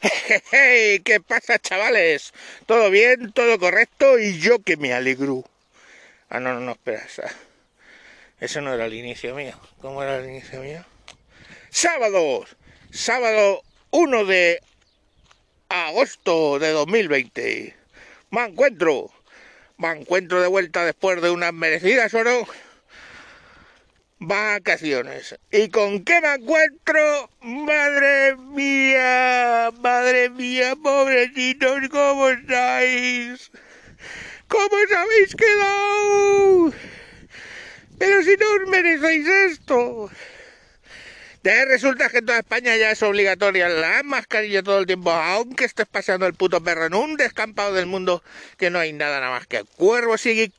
Hey, ¿Qué pasa, chavales? ¿Todo bien? ¿Todo correcto? Y yo que me alegro. Ah, no, no, no, espera. Eso no era el inicio mío. ¿Cómo era el inicio mío? Sábado. Sábado 1 de agosto de 2020. Me encuentro. Me encuentro de vuelta después de unas merecidas o no vacaciones. ¿Y con qué me encuentro? Madre mía, madre mía, pobrecitos, ¿cómo estáis? ¿Cómo os habéis quedado? Pero si no os merecéis esto. De resulta que en toda España ya es obligatoria la mascarilla todo el tiempo, aunque estés paseando el puto perro en un descampado del mundo que no hay nada nada más que cuervos y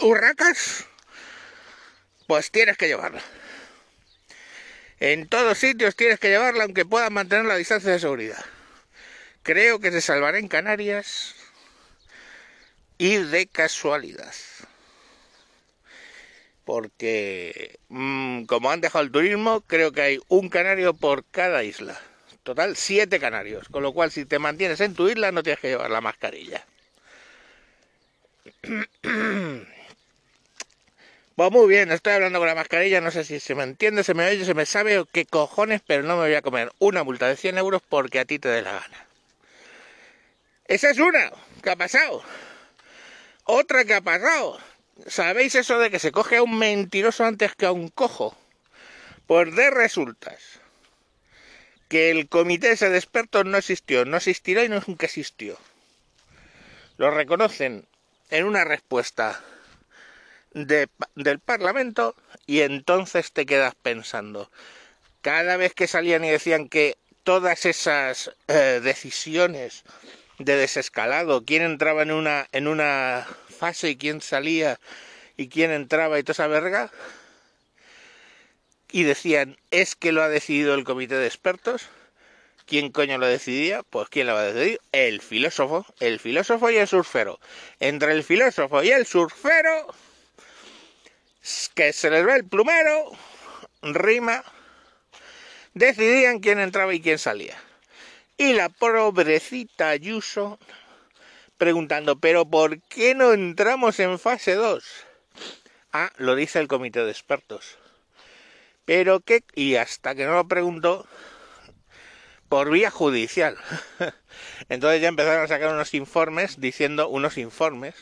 urracas pues tienes que llevarla. En todos sitios tienes que llevarla aunque puedas mantener la distancia de seguridad. Creo que se salvará en Canarias y de casualidad. Porque mmm, como han dejado el turismo, creo que hay un canario por cada isla. Total, siete canarios. Con lo cual, si te mantienes en tu isla, no tienes que llevar la mascarilla. Pues muy bien, estoy hablando con la mascarilla, no sé si se me entiende, se me oye, se me sabe o qué cojones, pero no me voy a comer una multa de 100 euros porque a ti te dé la gana. Esa es una, ¿qué ha pasado? Otra que ha pasado. ¿Sabéis eso de que se coge a un mentiroso antes que a un cojo? Pues de resultas que el comité ese de expertos no existió, no existirá y nunca existió. Lo reconocen en una respuesta del Parlamento y entonces te quedas pensando, cada vez que salían y decían que todas esas eh, decisiones de desescalado, quién entraba en una, en una fase y quién salía y quién entraba y toda esa verga, y decían, es que lo ha decidido el comité de expertos, ¿Quién coño lo decidía? Pues ¿quién lo va a decidir? El filósofo, el filósofo y el surfero. Entre el filósofo y el surfero que se les ve el plumero, rima, decidían quién entraba y quién salía. Y la pobrecita Ayuso preguntando, pero ¿por qué no entramos en fase 2? Ah, lo dice el comité de expertos. Pero qué, y hasta que no lo preguntó, por vía judicial. Entonces ya empezaron a sacar unos informes diciendo unos informes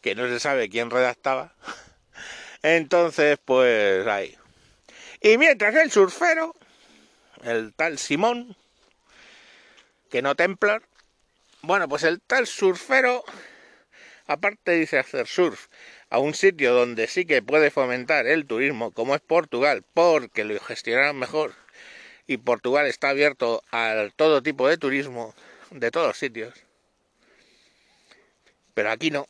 que no se sabe quién redactaba entonces, pues ahí. Y mientras el surfero, el tal Simón, que no templar, bueno, pues el tal surfero, aparte dice hacer surf a un sitio donde sí que puede fomentar el turismo, como es Portugal, porque lo gestionarán mejor, y Portugal está abierto a todo tipo de turismo, de todos sitios. Pero aquí no.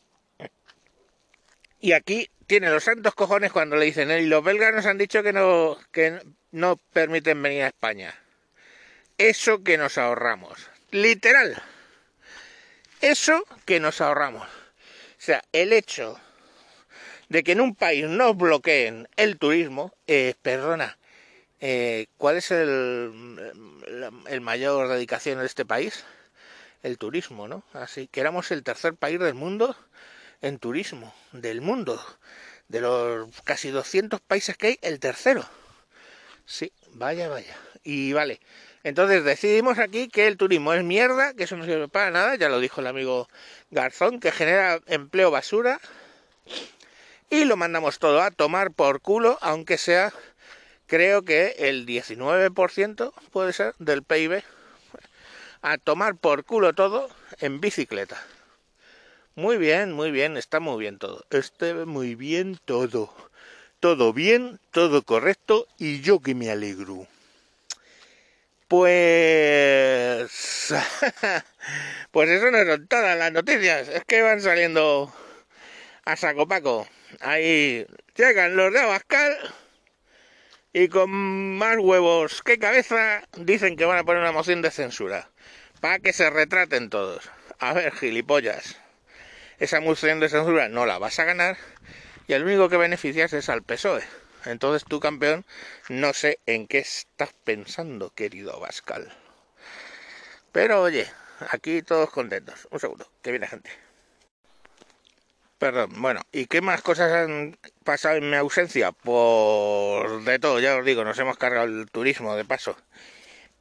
Y aquí tiene los santos cojones cuando le dicen, y los belgas nos han dicho que no, que no permiten venir a España. Eso que nos ahorramos. Literal. Eso que nos ahorramos. O sea, el hecho de que en un país nos bloqueen el turismo, eh, perdona, eh, ¿cuál es el, el mayor dedicación de este país? El turismo, ¿no? Así que éramos el tercer país del mundo en turismo del mundo. De los casi 200 países que hay, el tercero. Sí, vaya, vaya. Y vale. Entonces decidimos aquí que el turismo es mierda, que eso no sirve para nada, ya lo dijo el amigo Garzón, que genera empleo basura. Y lo mandamos todo a tomar por culo, aunque sea, creo que el 19% puede ser del PIB. A tomar por culo todo en bicicleta. Muy bien, muy bien, está muy bien todo. Está muy bien todo. Todo bien, todo correcto y yo que me alegro. Pues... pues eso no son todas las noticias, es que van saliendo a saco paco. Ahí llegan los de Abascal y con más huevos que cabeza dicen que van a poner una moción de censura. Para que se retraten todos. A ver, gilipollas esa moción de censura no la vas a ganar y el único que beneficias es al PSOE. Entonces tú, campeón, no sé en qué estás pensando, querido Bascal. Pero oye, aquí todos contentos. Un segundo, que viene gente. Perdón, bueno, ¿y qué más cosas han pasado en mi ausencia? Por de todo, ya os digo, nos hemos cargado el turismo de paso.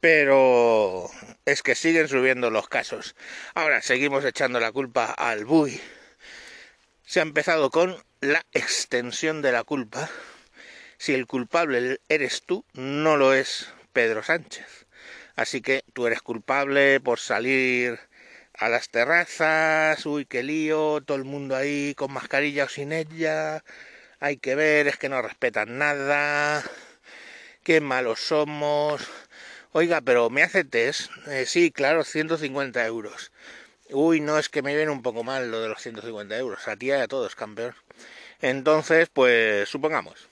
Pero es que siguen subiendo los casos. Ahora seguimos echando la culpa al BUI. Se ha empezado con la extensión de la culpa. Si el culpable eres tú, no lo es Pedro Sánchez. Así que tú eres culpable por salir a las terrazas, uy, qué lío, todo el mundo ahí con mascarilla o sin ella, hay que ver, es que no respetan nada, qué malos somos. Oiga, pero ¿me hace test? Eh, sí, claro, 150 euros. Uy, no, es que me viene un poco mal lo de los 150 euros, a ti y a todos, campeón. Entonces, pues supongamos,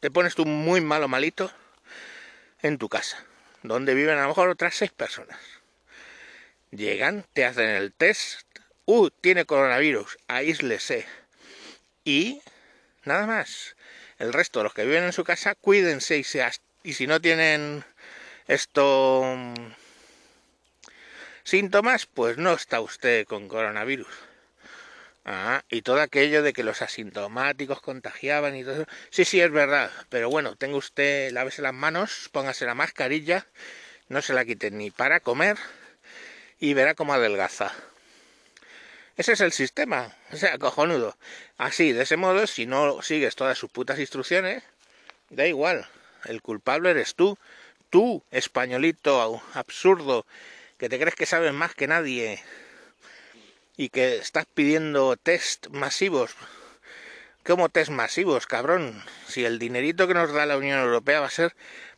te pones tú muy malo malito en tu casa, donde viven a lo mejor otras seis personas Llegan, te hacen el test. Uh, tiene coronavirus, aíslese. Y nada más. El resto, los que viven en su casa, cuídense y, y si no tienen esto mm, síntomas, pues no está usted con coronavirus. Ah, y todo aquello de que los asintomáticos contagiaban y todo eso. Sí, sí, es verdad. Pero bueno, tenga usted, lávese las manos, póngase la mascarilla, no se la quite ni para comer y verá cómo adelgaza. Ese es el sistema, o sea, cojonudo. Así, de ese modo, si no sigues todas sus putas instrucciones, da igual, el culpable eres tú, tú, españolito absurdo, que te crees que sabes más que nadie y que estás pidiendo test masivos. ¿Cómo test masivos, cabrón? Si el dinerito que nos da la Unión Europea va a ser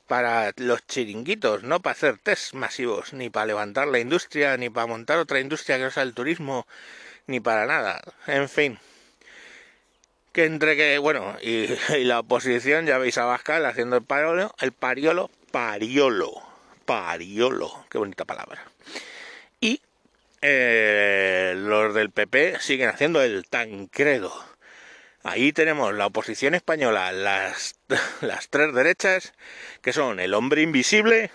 para los chiringuitos, no para hacer test masivos, ni para levantar la industria, ni para montar otra industria que no sea el turismo, ni para nada. En fin. Que entre que, bueno, y, la oposición, ya veis a Bascal haciendo el pariolo, el pariolo, pariolo, pariolo, qué bonita palabra. Y eh, los del PP siguen haciendo el tancredo Ahí tenemos la oposición española, las, las tres derechas, que son el hombre invisible,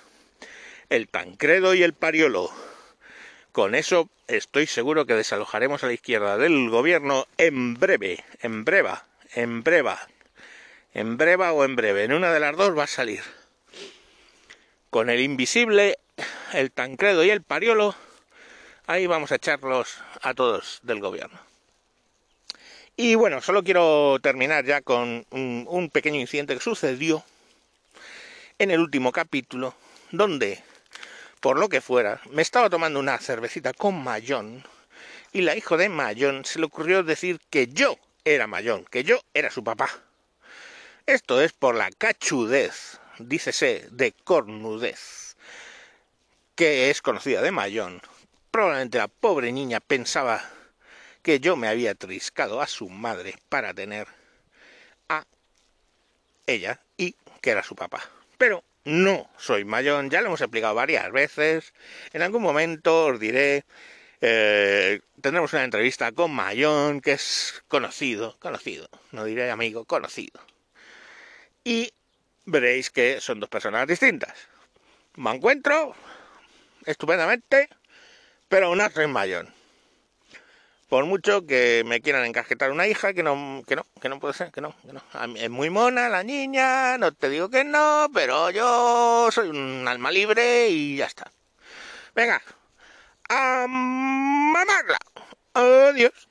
el Tancredo y el Pariolo. Con eso estoy seguro que desalojaremos a la izquierda del gobierno en breve, en breva, en breva, en breva o en breve. En una de las dos va a salir. Con el invisible, el Tancredo y el Pariolo, ahí vamos a echarlos a todos del gobierno. Y bueno, solo quiero terminar ya con un, pequeño incidente que sucedió en el último capítulo, donde, por lo que fuera, me estaba tomando una cervecita con Mayón y la hija de Mayón se le ocurrió decir que yo era Mayón, que yo era su papá. Esto es por la cachudez, dícese, de cornudez, que es conocida de Mayón. Probablemente la pobre niña pensaba que yo me había triscado a su madre para tener a ella y que era su papá. Pero no soy mayón, ya lo hemos explicado varias veces. En algún momento os diré, eh, tendremos una entrevista con Mayón, que es conocido, conocido, no diré amigo, conocido. Y veréis que son dos personas distintas. Me encuentro estupendamente, pero una Mayón. Por mucho que me quieran encajetar una hija, que no, que no, que no puede ser, que no, que no. Es muy mona la niña, no te digo que no, pero yo soy un alma libre y ya está. Venga, a mamarla. Adiós.